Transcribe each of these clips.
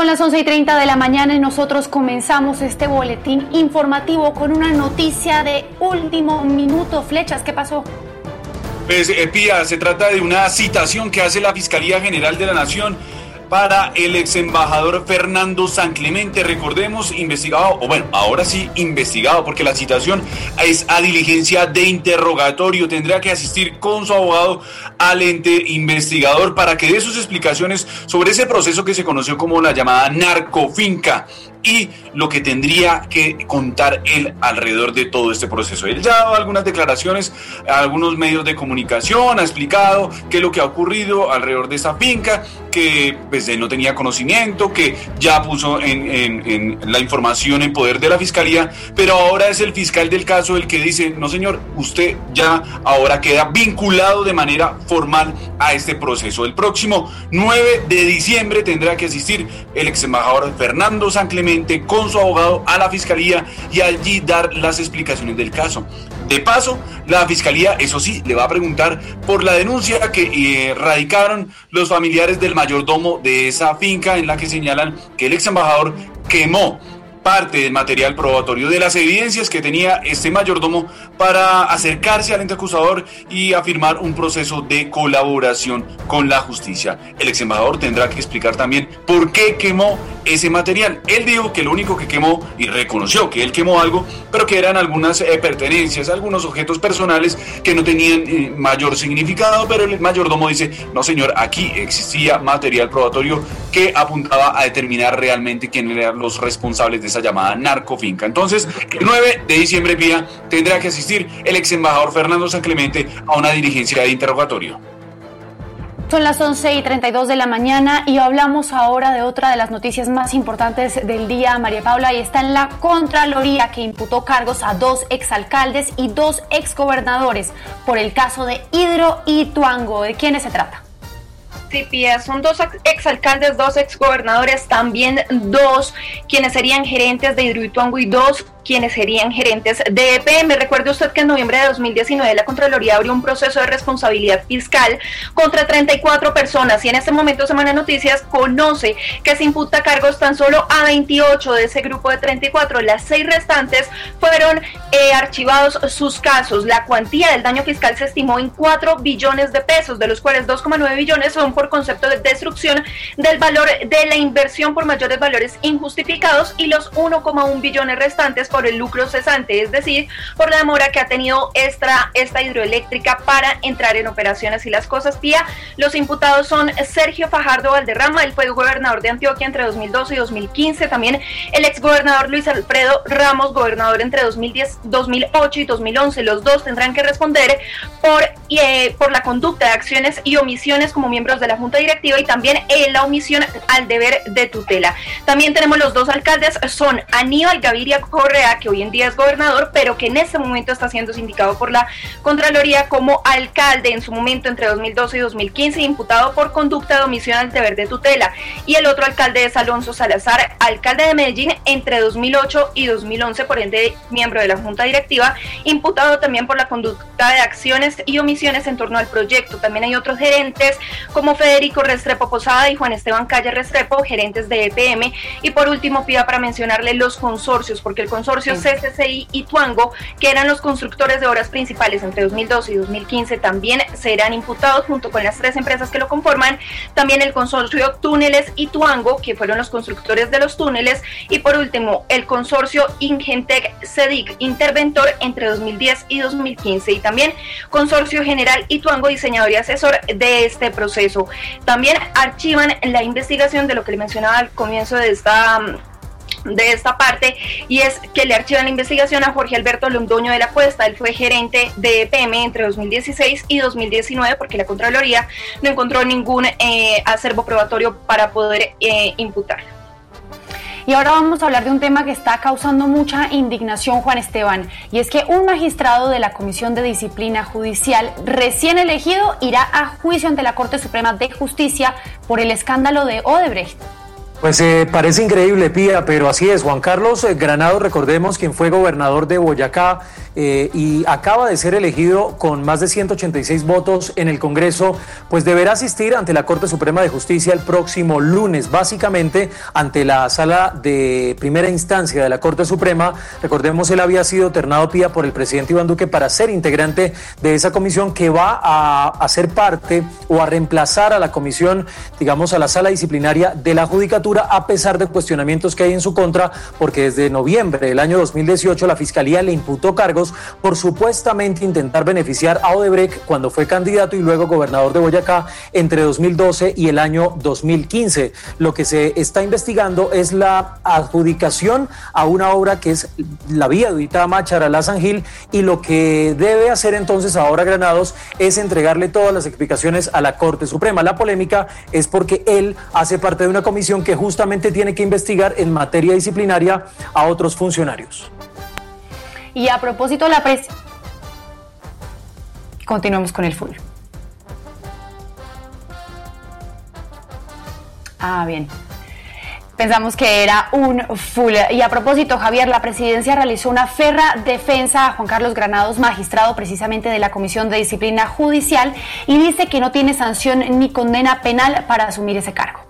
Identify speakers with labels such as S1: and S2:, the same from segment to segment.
S1: Son las 11 y 30 de la mañana y nosotros comenzamos este boletín informativo con una noticia de último minuto. Flechas, ¿qué pasó?
S2: Pues, eh, Pía, se trata de una citación que hace la Fiscalía General de la Nación para el ex embajador Fernando San Clemente, recordemos, investigado, o bueno, ahora sí investigado, porque la citación es a diligencia de interrogatorio, tendrá que asistir con su abogado al ente investigador para que dé sus explicaciones sobre ese proceso que se conoció como la llamada narcofinca y lo que tendría que contar él alrededor de todo este proceso. Él ya ha dado algunas declaraciones a algunos medios de comunicación, ha explicado qué es lo que ha ocurrido alrededor de esta finca, que pues él no tenía conocimiento, que ya puso en, en, la información en poder de la fiscalía, pero ahora es el fiscal del caso el que dice, no señor, usted ya ahora queda vinculado de manera formal a este proceso. El próximo 9 de diciembre tendrá que asistir el ex embajador Fernando San Clemente con su abogado a la fiscalía y allí dar las explicaciones del caso. De paso, la fiscalía, eso sí, le va a preguntar por la denuncia que eh, radicaron los familiares del mayordomo de esa finca en la que señalan que el ex embajador quemó parte del material probatorio de las evidencias que tenía este mayordomo para acercarse al ente acusador y afirmar un proceso de colaboración con la justicia. El ex embajador tendrá que explicar también por qué quemó ese material. Él dijo que lo único que quemó y reconoció que él quemó algo, pero que eran algunas eh, pertenencias, algunos objetos personales que no tenían eh, mayor significado, pero el mayordomo dice, no señor, aquí existía material probatorio que apuntaba a determinar realmente quién eran los responsables de esa llamada narcofinca. Entonces, el 9 de diciembre, vía, tendrá que asistir el ex embajador Fernando San Clemente a una diligencia de interrogatorio.
S1: Son las 11 y 32 de la mañana y hablamos ahora de otra de las noticias más importantes del día, María Paula, y está en la Contraloría que imputó cargos a dos exalcaldes y dos exgobernadores por el caso de Hidro y Tuango. ¿De quiénes se trata?
S3: Son dos exalcaldes, dos exgobernadores, también dos quienes serían gerentes de Hidroituango y dos quienes serían gerentes de EPM. Recuerde usted que en noviembre de 2019 la Contraloría abrió un proceso de responsabilidad fiscal contra 34 personas y en este momento Semana Noticias conoce que se imputa cargos tan solo a 28 de ese grupo de 34. Las seis restantes fueron eh, archivados sus casos. La cuantía del daño fiscal se estimó en 4 billones de pesos, de los cuales 2,9 billones son por concepto de destrucción del valor de la inversión por mayores valores injustificados y los 1,1 billones restantes el lucro cesante, es decir, por la demora que ha tenido esta, esta hidroeléctrica para entrar en operaciones y las cosas pía. Los imputados son Sergio Fajardo Valderrama, él fue gobernador de Antioquia entre 2012 y 2015, también el exgobernador Luis Alfredo Ramos, gobernador entre 2010, 2008 y 2011. Los dos tendrán que responder por, eh, por la conducta de acciones y omisiones como miembros de la Junta Directiva y también en la omisión al deber de tutela. También tenemos los dos alcaldes, son Aníbal Gaviria Correa, que hoy en día es gobernador, pero que en este momento está siendo sindicado por la Contraloría como alcalde en su momento entre 2012 y 2015, imputado por conducta de omisión al deber de tutela. Y el otro alcalde es Alonso Salazar, alcalde de Medellín entre 2008 y 2011, por ende miembro de la Junta Directiva, imputado también por la conducta de acciones y omisiones en torno al proyecto. También hay otros gerentes como Federico Restrepo Posada y Juan Esteban Calle Restrepo, gerentes de EPM. Y por último, pida para mencionarle los consorcios, porque el consorcio consorcio CCCI y Tuango, que eran los constructores de obras principales entre 2012 y 2015, también serán imputados junto con las tres empresas que lo conforman. También el consorcio Túneles y Tuango, que fueron los constructores de los túneles. Y por último, el consorcio Ingentec CEDIC Interventor entre 2010 y 2015. Y también consorcio General y Tuango, diseñador y asesor de este proceso. También archivan la investigación de lo que le mencionaba al comienzo de esta de esta parte y es que le archivan la investigación a Jorge Alberto Londoño de la Cuesta. Él fue gerente de EPM entre 2016 y 2019 porque la Contraloría no encontró ningún eh, acervo probatorio para poder eh, imputar.
S1: Y ahora vamos a hablar de un tema que está causando mucha indignación, Juan Esteban, y es que un magistrado de la Comisión de Disciplina Judicial recién elegido irá a juicio ante la Corte Suprema de Justicia por el escándalo de Odebrecht.
S4: Pues eh, parece increíble, Pía, pero así es. Juan Carlos eh, Granado, recordemos, quien fue gobernador de Boyacá eh, y acaba de ser elegido con más de 186 votos en el Congreso, pues deberá asistir ante la Corte Suprema de Justicia el próximo lunes, básicamente ante la sala de primera instancia de la Corte Suprema. Recordemos, él había sido ternado, Pía, por el presidente Iván Duque para ser integrante de esa comisión que va a, a ser parte o a reemplazar a la comisión, digamos, a la sala disciplinaria de la Judicatura a pesar de cuestionamientos que hay en su contra, porque desde noviembre del año 2018 la Fiscalía le imputó cargos por supuestamente intentar beneficiar a Odebrecht cuando fue candidato y luego gobernador de Boyacá entre 2012 y el año 2015. Lo que se está investigando es la adjudicación a una obra que es la vía de Itama, Charalá, San Gil, y lo que debe hacer entonces ahora Granados es entregarle todas las explicaciones a la Corte Suprema. La polémica es porque él hace parte de una comisión que justamente tiene que investigar en materia disciplinaria a otros funcionarios.
S1: Y a propósito la pres... Continuamos con el full. Ah, bien. Pensamos que era un full. Y a propósito, Javier, la presidencia realizó una ferra defensa a Juan Carlos Granados, magistrado precisamente de la Comisión de Disciplina Judicial, y dice que no tiene sanción ni condena penal para asumir ese cargo.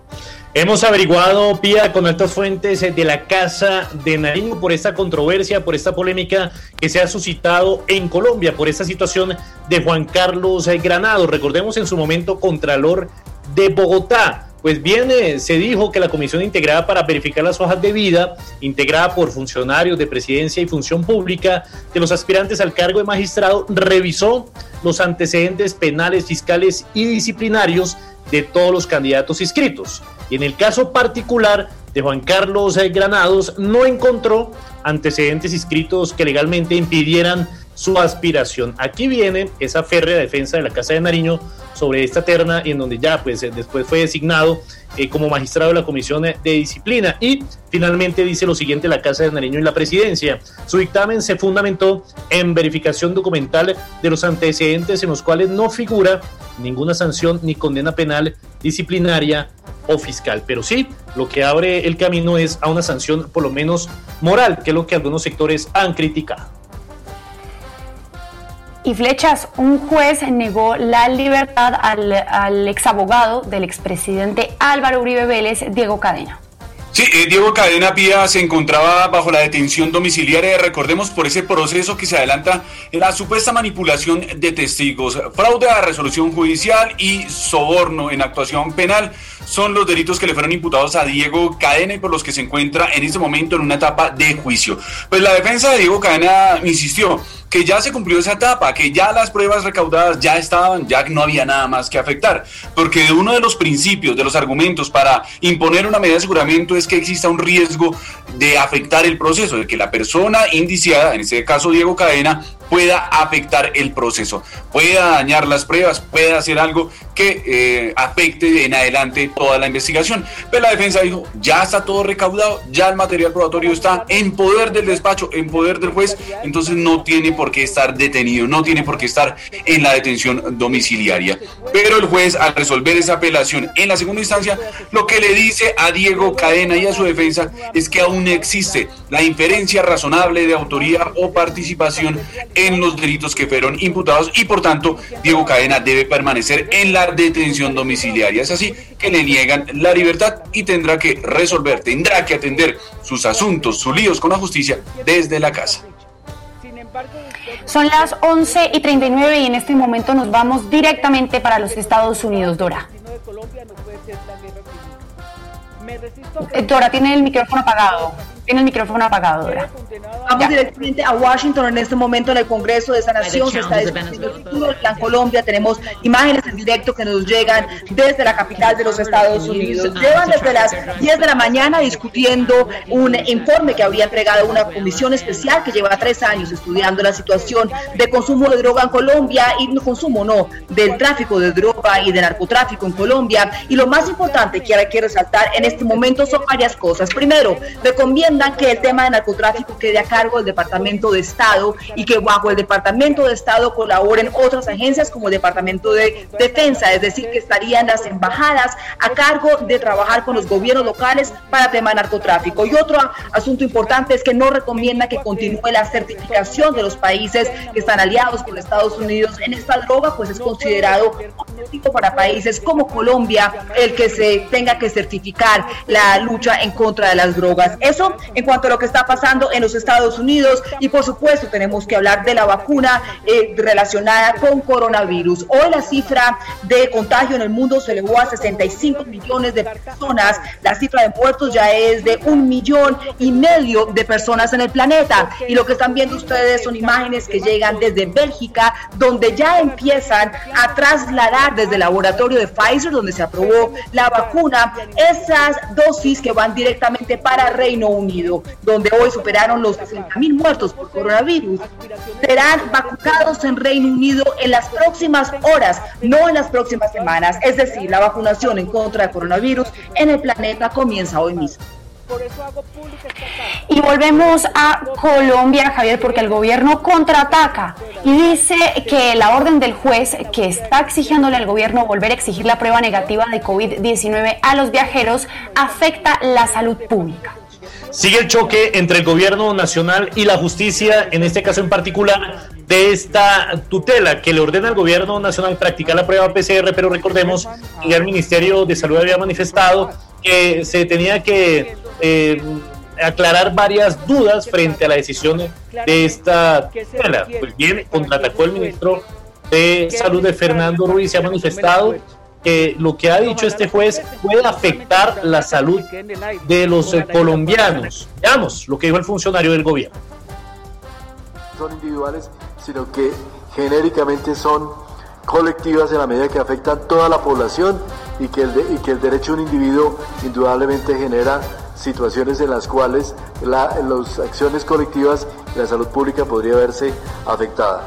S5: Hemos averiguado, Pía, con altas fuentes de la Casa de Nariño por esta controversia, por esta polémica que se ha suscitado en Colombia, por esta situación de Juan Carlos Granado. Recordemos en su momento Contralor de Bogotá. Pues bien, eh, se dijo que la comisión integrada para verificar las hojas de vida, integrada por funcionarios de presidencia y función pública de los aspirantes al cargo de magistrado, revisó los antecedentes penales, fiscales y disciplinarios de todos los candidatos inscritos. Y en el caso particular de Juan Carlos eh, Granados, no encontró antecedentes inscritos que legalmente impidieran su aspiración. Aquí viene esa férrea defensa de la Casa de Nariño sobre esta terna en donde ya pues eh, después fue designado eh, como magistrado de la Comisión de Disciplina y finalmente dice lo siguiente la Casa de Nariño y la Presidencia. Su dictamen se fundamentó en verificación documental de los antecedentes en los cuales no figura ninguna sanción ni condena penal disciplinaria o fiscal. Pero sí, lo que abre el camino es a una sanción por lo menos moral, que es lo que algunos sectores han criticado.
S1: Y flechas, un juez negó la libertad al, al exabogado del expresidente Álvaro Uribe Vélez, Diego Cadena.
S2: Sí, eh, Diego Cadena Pía se encontraba bajo la detención domiciliaria, recordemos por ese proceso que se adelanta la supuesta manipulación de testigos, fraude a resolución judicial y soborno en actuación penal son los delitos que le fueron imputados a Diego Cadena y por los que se encuentra en este momento en una etapa de juicio. Pues la defensa de Diego Cadena insistió que ya se cumplió esa etapa, que ya las pruebas recaudadas ya estaban, ya no había nada más que afectar, porque uno de los principios, de los argumentos para imponer una medida de aseguramiento es que exista un riesgo de afectar el proceso, de que la persona indiciada, en este caso Diego Cadena, pueda afectar el proceso, pueda dañar las pruebas, pueda hacer algo que eh, afecte en adelante toda la investigación. Pero la defensa dijo, ya está todo recaudado, ya el material probatorio está en poder del despacho, en poder del juez, entonces no tiene por qué estar detenido, no tiene por qué estar en la detención domiciliaria. Pero el juez, al resolver esa apelación en la segunda instancia, lo que le dice a Diego Cadena y a su defensa es que aún existe la inferencia razonable de autoría o participación en los delitos que fueron imputados y por tanto Diego Cadena debe permanecer en la detención domiciliaria. Es así que le niegan la libertad y tendrá que resolver, tendrá que atender sus asuntos, sus líos con la justicia desde la casa.
S1: Son las 11 y 39 y en este momento nos vamos directamente para los Estados Unidos, Dora. Eh, Dora, tiene el micrófono apagado. Tiene el micrófono apagado, Dora.
S6: Vamos directamente a Washington en este momento en el Congreso de esa nación. Se está discutiendo el futuro del Plan Colombia. Tenemos imágenes en directo que nos llegan desde la capital de los Estados Unidos. Llevan desde las 10 de la mañana discutiendo un informe que habría entregado una comisión especial que lleva tres años estudiando la situación de consumo de droga en Colombia y no consumo, no, del tráfico de droga y de narcotráfico en Colombia. Y lo más importante que hay que resaltar en este momento son varias cosas. Primero, recomienda entiendan que el tema de narcotráfico quede a cargo del Departamento de Estado y que bajo el Departamento de Estado colaboren otras agencias como el Departamento de Defensa, es decir, que estarían las embajadas a cargo de trabajar con los gobiernos locales para tema narcotráfico. Y otro asunto importante es que no recomienda que continúe la certificación de los países que están aliados con Estados Unidos en esta droga, pues es considerado objetivo para países como Colombia el que se tenga que certificar la lucha en contra de las drogas. Eso en cuanto a lo que está pasando en los Estados Unidos y por supuesto tenemos que hablar de la vacuna eh, relacionada con coronavirus. Hoy la cifra de contagio en el mundo se elevó a 65 millones de personas. La cifra de muertos ya es de un millón y medio de personas en el planeta. Y lo que están viendo ustedes son imágenes que llegan desde Bélgica, donde ya empiezan a trasladar desde el laboratorio de Pfizer, donde se aprobó la vacuna, esas dosis que van directamente para Reino Unido, donde hoy superaron los 60 mil muertos por coronavirus. Serán vacunados en Reino Unido en las próximas horas, no en las próximas semanas. Es decir, la vacunación en contra de coronavirus en el planeta comienza hoy mismo.
S1: Y volvemos a Colombia, Javier, porque el gobierno contraataca y dice que la orden del juez que está exigiéndole al gobierno volver a exigir la prueba negativa de COVID-19 a los viajeros afecta la salud pública.
S5: Sigue el choque entre el gobierno nacional y la justicia, en este caso en particular, de esta tutela que le ordena al gobierno nacional practicar la prueba PCR, pero recordemos que el Ministerio de Salud había manifestado que se tenía que eh, aclarar varias dudas frente a la decisión de esta tutela. Pues bien, contraatacó el ministro de Salud de Fernando Ruiz, se ha manifestado que lo que ha dicho este juez puede afectar la salud de los colombianos. Veamos lo que dijo el funcionario del gobierno.
S7: Son individuales, sino que genéricamente son colectivas en la medida que afectan toda la población y que el, y que el derecho de un individuo indudablemente genera situaciones en las cuales las acciones colectivas y la salud pública podría verse afectada.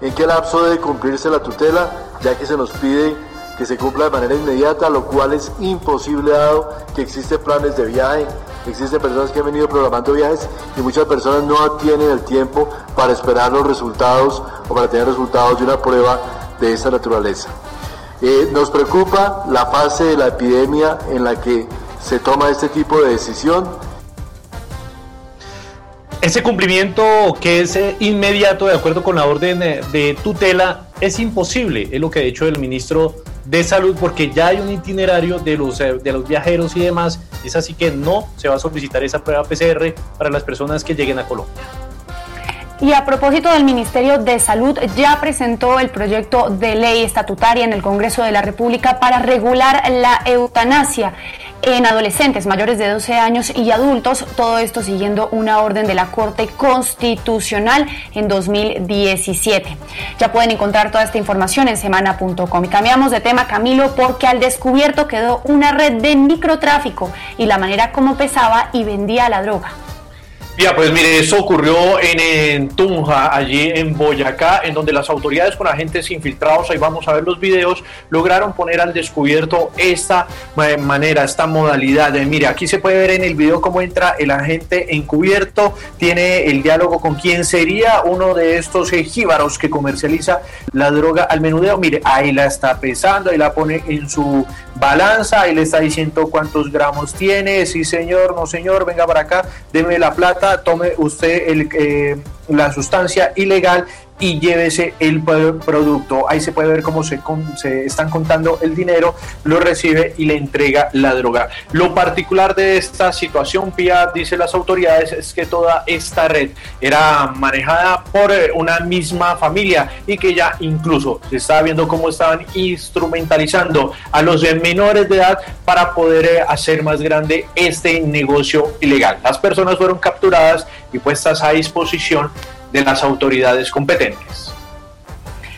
S7: ¿En qué lapso debe cumplirse la tutela? Ya que se nos pide que se cumpla de manera inmediata, lo cual es imposible dado que existen planes de viaje, existen personas que han venido programando viajes y muchas personas no tienen el tiempo para esperar los resultados o para tener resultados de una prueba de esta naturaleza. Eh, nos preocupa la fase de la epidemia en la que se toma este tipo de decisión.
S5: Ese cumplimiento que es eh, inmediato de acuerdo con la orden eh, de tutela es imposible, es lo que ha dicho el ministro de salud porque ya hay un itinerario de los, eh, de los viajeros y demás, es así que no se va a solicitar esa prueba PCR para las personas que lleguen a Colombia.
S1: Y a propósito del Ministerio de Salud, ya presentó el proyecto de ley estatutaria en el Congreso de la República para regular la eutanasia en adolescentes mayores de 12 años y adultos, todo esto siguiendo una orden de la Corte Constitucional en 2017. Ya pueden encontrar toda esta información en semana.com. Cambiamos de tema, Camilo, porque al descubierto quedó una red de microtráfico y la manera como pesaba y vendía la droga.
S8: Ya, pues mire, eso ocurrió en, Tunja, allí en Boyacá, en donde las autoridades con agentes infiltrados, ahí vamos a ver los videos, lograron poner al descubierto esta eh, manera, esta modalidad. De, mire, aquí se puede ver en el video cómo entra el agente encubierto, tiene el diálogo con quién sería uno de estos jíbaros que comercializa la droga al menudeo. Mire, ahí la está pesando, ahí la pone en su balanza, ahí le está diciendo cuántos gramos tiene, sí señor, no señor, venga para acá, deme la plata, tome usted el, eh, la sustancia ilegal y llévese el producto. Ahí se puede ver cómo se, están contando el dinero, lo recibe y le entrega la droga. Lo particular de esta situación, Pia, dice las autoridades, es que toda esta red era manejada por eh, una misma familia y que ya incluso se estaba viendo cómo estaban instrumentalizando a los menores de edad para poder eh, hacer más grande este negocio ilegal. Las personas fueron capturadas y puestas a disposición de las autoridades competentes.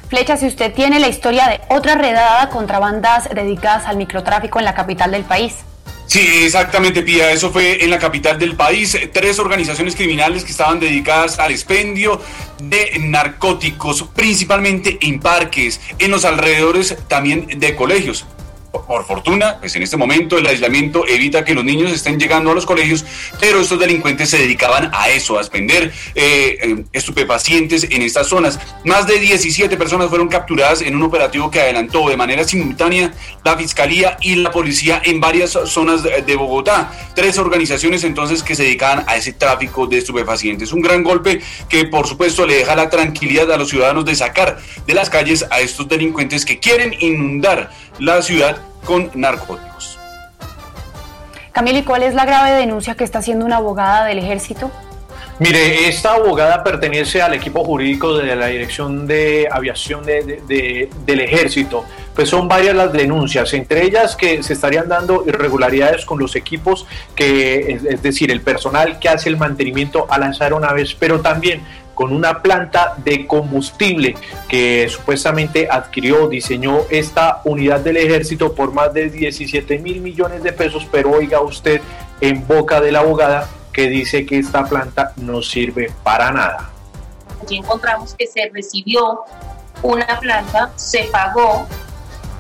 S1: Flecha, si usted tiene la historia de otra redada contra bandas dedicadas al microtráfico en la capital del país.
S2: Sí, exactamente, Pía. Eso fue en la capital del país. Tres organizaciones criminales que estaban dedicadas al expendio de narcóticos, principalmente en parques, en los alrededores también de colegios. Por fortuna, pues en este momento el aislamiento evita que los niños estén llegando a los colegios, pero estos delincuentes se dedicaban a eso, a expender eh, eh, estupefacientes en estas zonas. Más de 17 personas fueron capturadas en un operativo que adelantó de manera simultánea la Fiscalía y la Policía en varias zonas de Bogotá. Tres organizaciones entonces que se dedicaban a ese tráfico de estupefacientes. Un gran golpe que por supuesto le deja la tranquilidad a los ciudadanos de sacar de las calles a estos delincuentes que quieren inundar la ciudad con narcóticos.
S1: Camila, ¿y cuál es la grave denuncia que está haciendo una abogada del ejército?
S8: Mire, esta abogada pertenece al equipo jurídico de la Dirección de Aviación del Ejército. Pues son varias las denuncias, entre ellas que se estarían dando irregularidades con los equipos, que es decir, el personal que hace el mantenimiento a las aeronaves, pero también con una planta de combustible que supuestamente adquirió, diseñó esta unidad del ejército por más de 17 mil millones de pesos, pero oiga usted en boca de la abogada que dice que esta planta no sirve para nada.
S9: Allí encontramos que se recibió una planta, se pagó,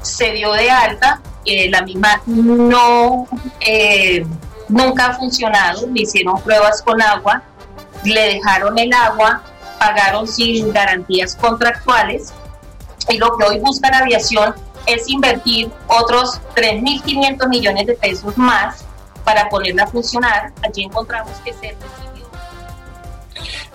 S9: se dio de alta, eh, la misma no, eh, nunca ha funcionado, le hicieron pruebas con agua, le dejaron el agua, pagaron sin garantías contractuales y lo que hoy busca la aviación es invertir otros 3.500 millones de pesos más para ponerla a funcionar. Allí encontramos que se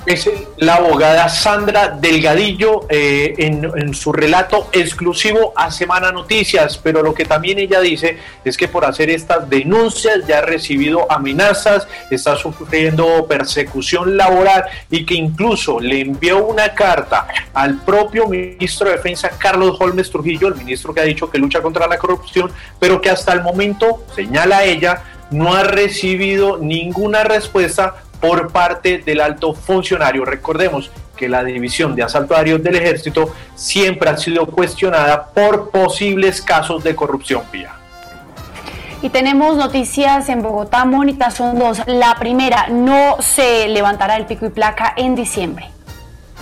S8: es la abogada Sandra Delgadillo eh, en, su relato exclusivo a Semana Noticias, pero lo que también ella dice es que por hacer estas denuncias ya ha recibido amenazas, está sufriendo persecución laboral y que incluso le envió una carta al propio ministro de Defensa Carlos Holmes Trujillo, el ministro que ha dicho que lucha contra la corrupción, pero que hasta el momento, señala ella, no ha recibido ninguna respuesta por parte del alto funcionario. Recordemos que la división de asalto aéreo del ejército siempre ha sido cuestionada por posibles casos de corrupción vía.
S1: Y tenemos noticias en Bogotá, Mónica, son dos. La primera, no se levantará el pico y placa en diciembre.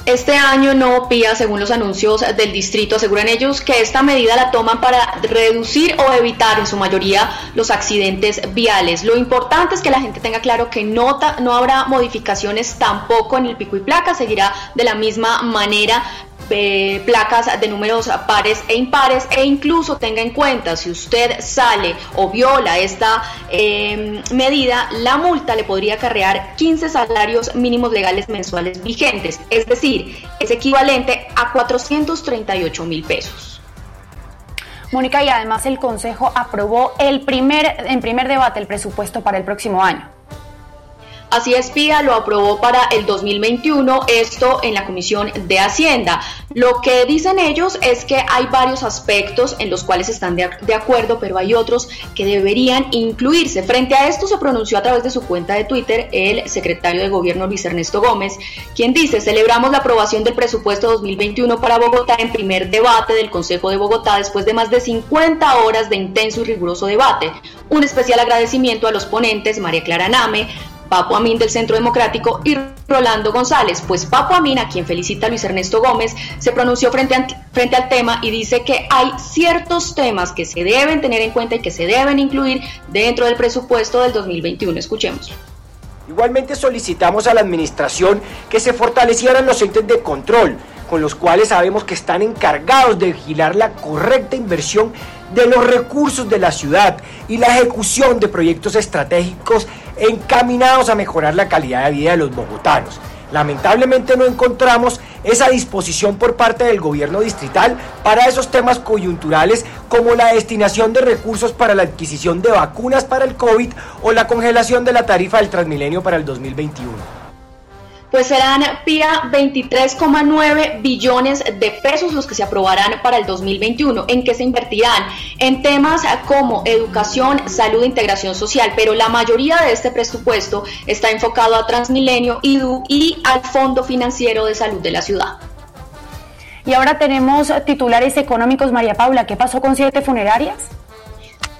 S10: Este año no pía, según los anuncios del distrito, aseguran ellos que esta medida la toman para reducir o evitar en su mayoría los accidentes viales. Lo importante es que la gente tenga claro que no, no habrá modificaciones tampoco en el pico y placa, seguirá de la misma manera eh, placas de números pares e impares e incluso tenga en cuenta si usted sale o viola esta em, medida, la multa le podría acarrear 15 salarios mínimos legales mensuales vigentes, es decir, es equivalente a 438 mil pesos.
S1: Mónica, y además el Consejo aprobó el primer, en primer debate el presupuesto para el próximo año.
S10: Así es, PIA lo aprobó para el 2021, esto en la Comisión de Hacienda. Lo que dicen ellos es que hay varios aspectos en los cuales están de, de, acuerdo, pero hay otros que deberían incluirse. Frente a esto se pronunció a través de su cuenta de Twitter el secretario de Gobierno Luis Ernesto Gómez, quien dice, celebramos la aprobación del presupuesto 2021 para Bogotá en primer debate del Consejo de Bogotá después de más de 50 horas de intenso y riguroso debate. Un especial agradecimiento a los ponentes, María Clara Name, Papo Amin del Centro Democrático y Rolando González, pues Papo Amin, a quien felicita Luis Ernesto Gómez, se pronunció frente, frente al tema y dice que hay ciertos temas que se deben tener en cuenta y que se deben incluir dentro del presupuesto del 2021. Escuchemos.
S11: Igualmente solicitamos a la Administración que se fortalecieran los entes de control, con los cuales sabemos que están encargados de vigilar la correcta inversión de los recursos de la ciudad y la ejecución de proyectos estratégicos encaminados a mejorar la calidad de vida de los bogotanos. Lamentablemente no encontramos esa disposición por parte del gobierno distrital para esos temas coyunturales como la destinación de recursos para la adquisición de vacunas para el COVID o la congelación de la tarifa del Transmilenio para el 2021
S10: pues serán PIA 23,9 billones de pesos los que se aprobarán para el 2021, en que se invertirán en temas como educación, salud e integración social, pero la mayoría de este presupuesto está enfocado a Transmilenio, y al Fondo Financiero de Salud de la ciudad.
S1: Y ahora tenemos titulares económicos, María Paula, ¿qué pasó con siete funerarias?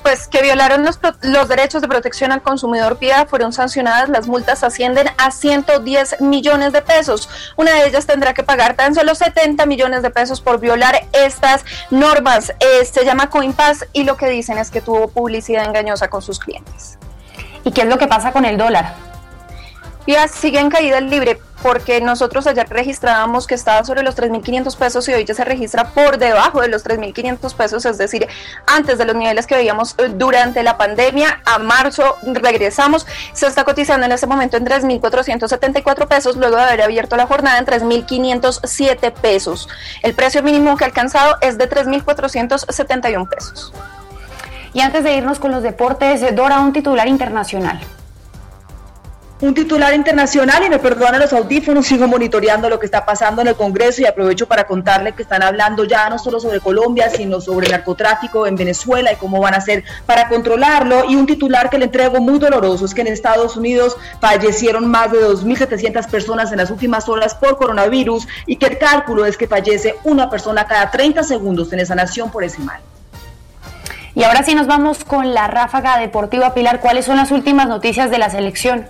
S3: Pues que violaron los, los, derechos de protección al consumidor PIA fueron sancionadas. Las multas ascienden a 110 millones de pesos. Una de ellas tendrá que pagar tan solo 70 millones de pesos por violar estas normas. Eh, se llama CoinPass y lo que dicen es que tuvo publicidad engañosa con sus clientes.
S1: ¿Y qué es lo que pasa con el dólar?
S3: PIA sigue en caída libre porque nosotros ayer registrábamos que estaba sobre los 3.500 pesos y hoy ya se registra por debajo de los 3.500 pesos, es decir, antes de los niveles que veíamos eh, durante la pandemia. A marzo regresamos, se está cotizando en este momento en 3.474 pesos, luego de haber abierto la jornada en 3.507 pesos. El precio mínimo que ha alcanzado es de 3.471 pesos.
S1: Y antes de irnos con los deportes, Dora, un titular internacional
S6: un titular internacional y me perdonan los audífonos, sigo monitoreando lo que está pasando en el Congreso y aprovecho para contarle que están hablando ya no solo sobre Colombia, sino sobre el narcotráfico en Venezuela y cómo van a hacer para controlarlo. Y un titular que le entrego muy doloroso es que en Estados Unidos fallecieron más de 2.700 personas en las últimas horas por coronavirus y que el cálculo es que fallece una persona cada 30 segundos en esa nación por ese mal.
S1: Y ahora sí nos vamos con la ráfaga deportiva. Pilar, ¿cuáles son las últimas noticias de la selección?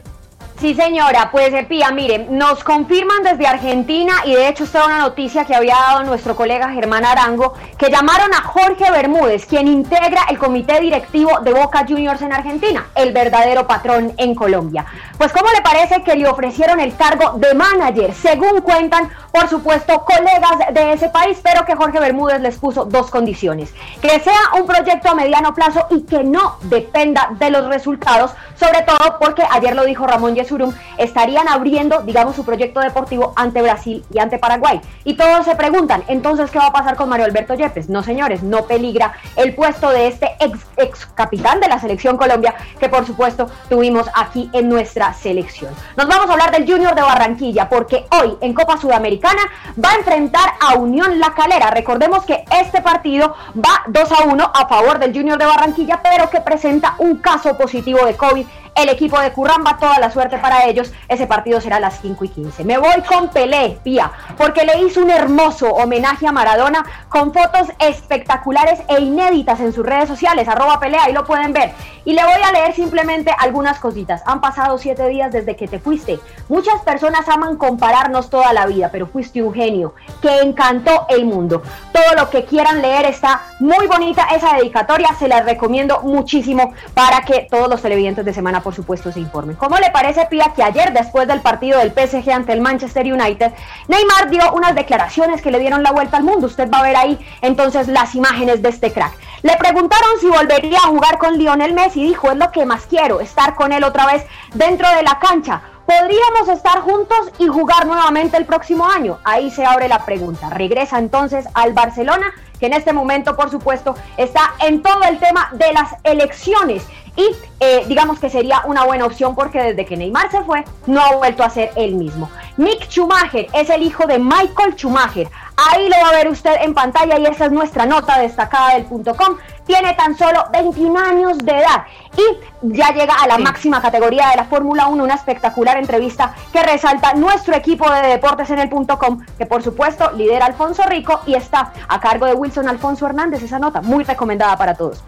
S12: Sí, señora, pues Pía, miren, nos confirman desde Argentina y de hecho esta es una noticia que había dado nuestro colega Germán Arango, que llamaron a Jorge Bermúdez, quien integra el comité directivo de Boca Juniors en Argentina, el verdadero patrón en Colombia. Pues ¿cómo le parece que le ofrecieron el cargo de manager? Según cuentan, por supuesto, colegas de ese país, pero que Jorge Bermúdez les puso dos condiciones. Que sea un proyecto a mediano plazo y que no dependa de los resultados, sobre todo porque ayer lo dijo Ramón Yesurum, estarían abriendo, digamos, su proyecto deportivo ante Brasil y ante Paraguay. Y todos se preguntan, entonces, ¿qué va a pasar con Mario Alberto Yepes? No, señores, no peligra el puesto de este ex, ex capitán de la selección Colombia, que por supuesto tuvimos aquí en nuestra selección. Nos vamos a hablar del Junior de Barranquilla, porque hoy en Copa Va a enfrentar a Unión La Calera. Recordemos que este partido va 2 a 1 a favor del Junior de Barranquilla, pero que presenta un caso positivo de COVID el equipo de Curramba, toda la suerte para ellos. Ese partido será a las 5 y 15. Me voy con Pelé, Pía, porque le hizo un hermoso homenaje a Maradona con fotos espectaculares e inéditas en sus redes sociales, arroba Pelé, ahí lo pueden ver. Y le voy a leer simplemente algunas cositas. Han pasado siete días desde que te fuiste. Muchas personas aman compararnos toda la vida, pero fuiste un genio que encantó el mundo. Todo lo que quieran leer está muy bonita esa dedicatoria, se las recomiendo muchísimo para que todos los televidentes de Semana por supuesto, se informen. ¿Cómo le parece, Pía, que ayer, después del partido del PSG ante el Manchester United, Neymar dio unas declaraciones que le dieron la vuelta al mundo? Usted va a ver ahí entonces las imágenes de este crack. Le preguntaron si volvería a jugar con Lionel Messi y dijo, es lo que más quiero, estar con él otra vez dentro de la cancha. ¿Podríamos estar juntos y jugar nuevamente el próximo año? Ahí se abre la pregunta. Regresa entonces al Barcelona, que en este momento, por supuesto, está en todo el tema de las elecciones y eh, digamos que sería una buena opción porque desde que Neymar se fue no ha vuelto a ser el mismo. Mick Schumacher es el hijo de Michael Schumacher. Ahí lo va a ver usted en pantalla y esa es nuestra nota destacada del punto com. Tiene tan solo 21 años de edad y ya llega a la máxima categoría de la Fórmula 1, una espectacular entrevista que resalta nuestro equipo de deportes en el punto com, que por supuesto lidera Alfonso Rico y está a cargo de Wilson Alfonso Hernández. Esa nota muy recomendada para todos.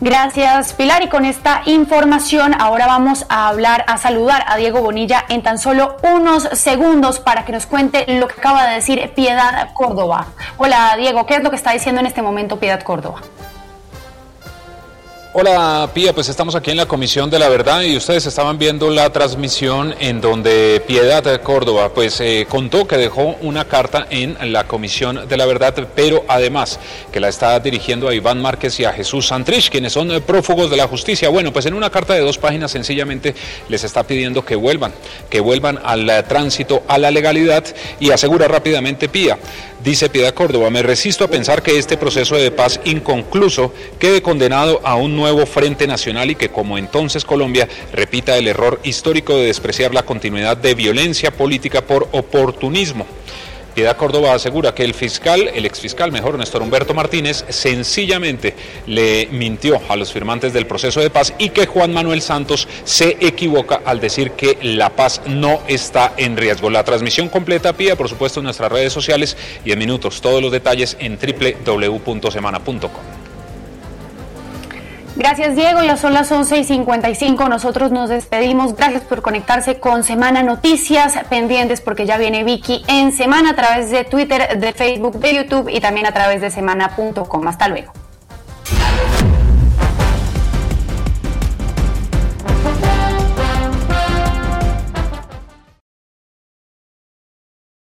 S1: Gracias, Pilar. Y con esta información ahora vamos a hablar, a saludar a Diego Bonilla en tan solo unos segundos para que nos cuente lo que acaba de decir Piedad Córdoba. Hola, Diego, ¿qué es lo que está diciendo en este momento Piedad Córdoba?
S13: Hola Pía, pues estamos aquí en la Comisión de la Verdad y ustedes estaban viendo la transmisión en donde Piedad Córdoba pues eh, contó que dejó una carta en la Comisión de la Verdad, pero además que la está dirigiendo a Iván Márquez y a Jesús Santrich, quienes son eh, prófugos de la justicia. Bueno, pues en una carta de dos páginas sencillamente les está pidiendo que vuelvan, que vuelvan al eh, tránsito, a la legalidad y asegura rápidamente Pía. Dice Piedad Córdoba, me resisto a pensar que este proceso de paz inconcluso quede condenado a un nuevo Frente Nacional y que como entonces Colombia repita el error histórico de despreciar la continuidad de violencia política por oportunismo. Piedad Córdoba asegura que el fiscal, el exfiscal mejor, Néstor Humberto Martínez, sencillamente le mintió a los firmantes del proceso de paz y que Juan Manuel Santos se equivoca al decir que la paz no está en riesgo. La transmisión completa, Pía, por supuesto, en nuestras redes sociales y en minutos. Todos los detalles en www.semana.com.
S1: Gracias, Diego. Ya son las 11 y 55. Nosotros nos despedimos. Gracias por conectarse con Semana Noticias. Pendientes porque ya viene Vicky en Semana a través de Twitter, de Facebook, de YouTube y también a través de semana.com. Hasta luego.